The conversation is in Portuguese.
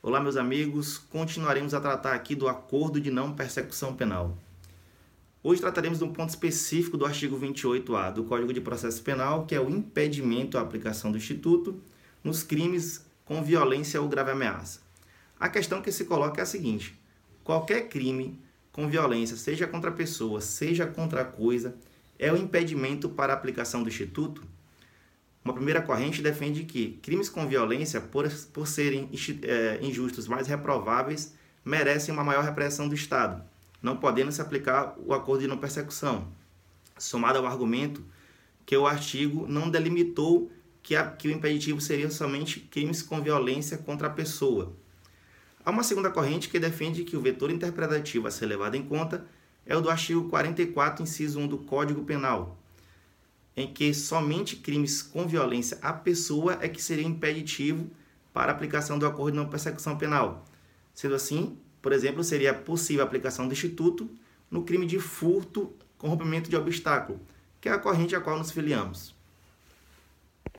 Olá, meus amigos. Continuaremos a tratar aqui do acordo de não persecução penal. Hoje trataremos de um ponto específico do artigo 28A do Código de Processo Penal, que é o impedimento à aplicação do Instituto nos crimes com violência ou grave ameaça. A questão que se coloca é a seguinte: qualquer crime com violência, seja contra a pessoa, seja contra a coisa, é o impedimento para a aplicação do Instituto? Uma primeira corrente defende que crimes com violência, por, por serem é, injustos, mais reprováveis, merecem uma maior repressão do Estado, não podendo se aplicar o acordo de não persecução, somado ao argumento que o artigo não delimitou que, a, que o impeditivo seria somente crimes com violência contra a pessoa. Há uma segunda corrente que defende que o vetor interpretativo a ser levado em conta é o do artigo 44, inciso 1 do Código Penal, em que somente crimes com violência à pessoa é que seria impeditivo para a aplicação do acordo de não persecução penal. Sendo assim, por exemplo, seria possível a aplicação do instituto no crime de furto com rompimento de obstáculo, que é a corrente a qual nos filiamos.